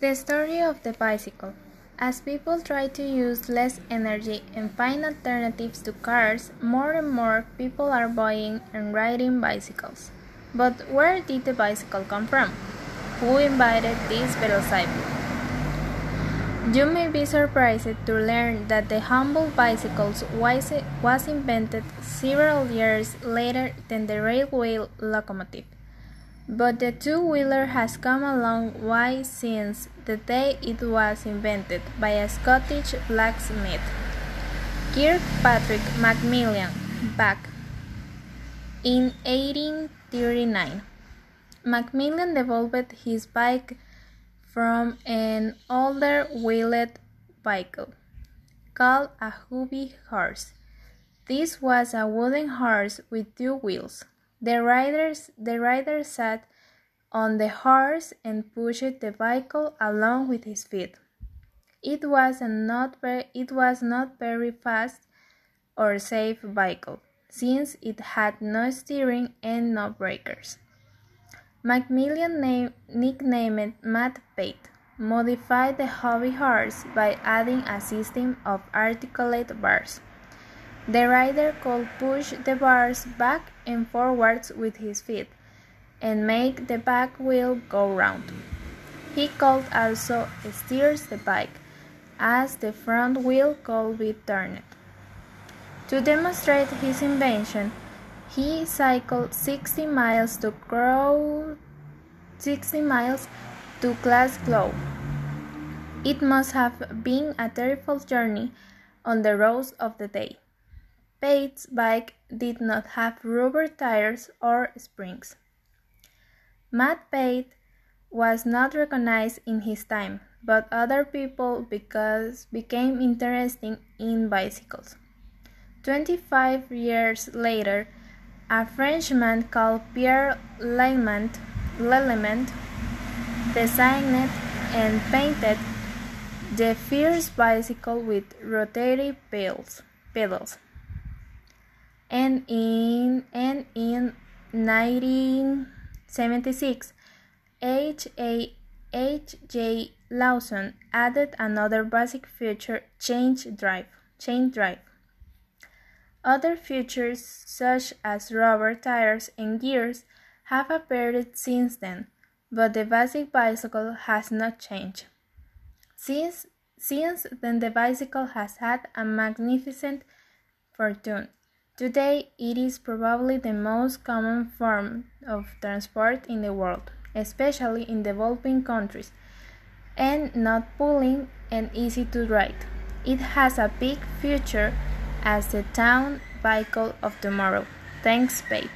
The story of the bicycle. As people try to use less energy and find alternatives to cars, more and more people are buying and riding bicycles. But where did the bicycle come from? Who invented this velocipede? You may be surprised to learn that the humble bicycle was invented several years later than the railway locomotive. But the two-wheeler has come a long way since the day it was invented by a Scottish blacksmith, Kirkpatrick Macmillan, back in 1839. Macmillan developed his bike from an older wheeled vehicle called a hobby horse. This was a wooden horse with two wheels. The riders the rider sat on the horse and pushed the vehicle along with his feet. It was not very, it was not very fast or safe vehicle, since it had no steering and no breakers. Macmillan name, nicknamed Matt Pate modified the hobby horse by adding a system of articulate bars. The rider could push the bars back and forwards with his feet and make the back wheel go round. He could also steer the bike as the front wheel could be turned. To demonstrate his invention, he cycled 60 miles to grow 60 miles to Glasgow. It must have been a terrible journey on the roads of the day. Pate's bike did not have rubber tires or springs. Matt Pate was not recognized in his time, but other people because became interested in bicycles. Twenty-five years later, a Frenchman called Pierre Lallement, designed and painted the first bicycle with rotary pedals and in and in 1976 H. A. H. J. Lawson added another basic feature change drive chain drive other features such as rubber tires and gears have appeared since then but the basic bicycle has not changed since since then the bicycle has had a magnificent fortune Today, it is probably the most common form of transport in the world, especially in developing countries, and not pulling and easy to ride. It has a big future as the town vehicle of tomorrow. Thanks, Pate.